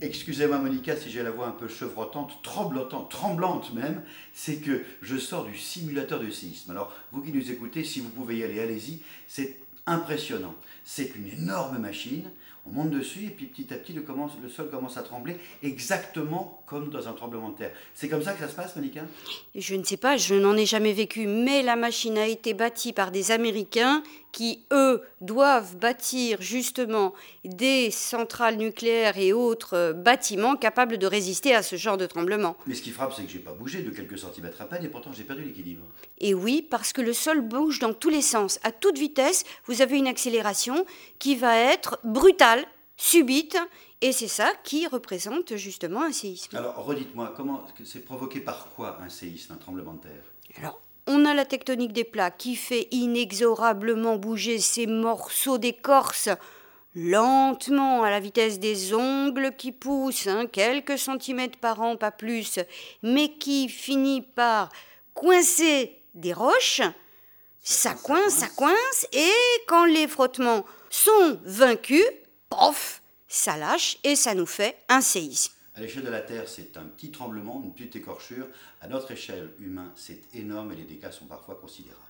Excusez-moi Monica si j'ai la voix un peu chevrotante, tremblotante, tremblante même, c'est que je sors du simulateur de séisme. Alors vous qui nous écoutez, si vous pouvez y aller, allez-y, c'est impressionnant. C'est une énorme machine, on monte dessus et puis petit à petit le, commence, le, sol commence à trembler exactement comme dans un tremblement de terre. C'est comme ça que ça se passe Monica? Je ne sais pas, je n'en ai jamais vécu, mais la machine a été bâtie par des Américains qui, eux, doivent bâtir justement des centrales nucléaires et autres bâtiments capables de résister à ce genre de tremblement. Mais ce qui frappe, c'est que j'ai pas bougé de quelques centimètres à peine et pourtant j'ai perdu l'équilibre. Et oui, parce que le sol bouge dans tous les sens. À toute vitesse, vous avez une accélération qui va être brutale, subite, et c'est ça qui représente justement un séisme. Alors, redites-moi, comment c'est provoqué par quoi un séisme, un tremblement de terre? Alors, on a la tectonique des plaques qui fait inexorablement bouger ces morceaux d'écorce lentement à la vitesse des ongles qui poussent, hein, quelques centimètres par an, pas plus, mais qui finit par coincer des roches. Ça, coince, ça coince, et quand les frottements sont vaincus, pof, ça lâche et ça nous fait un séisme. À l'échelle de la Terre, c'est un petit tremblement, une petite écorchure. À notre échelle humaine, c'est énorme et les dégâts sont parfois considérables.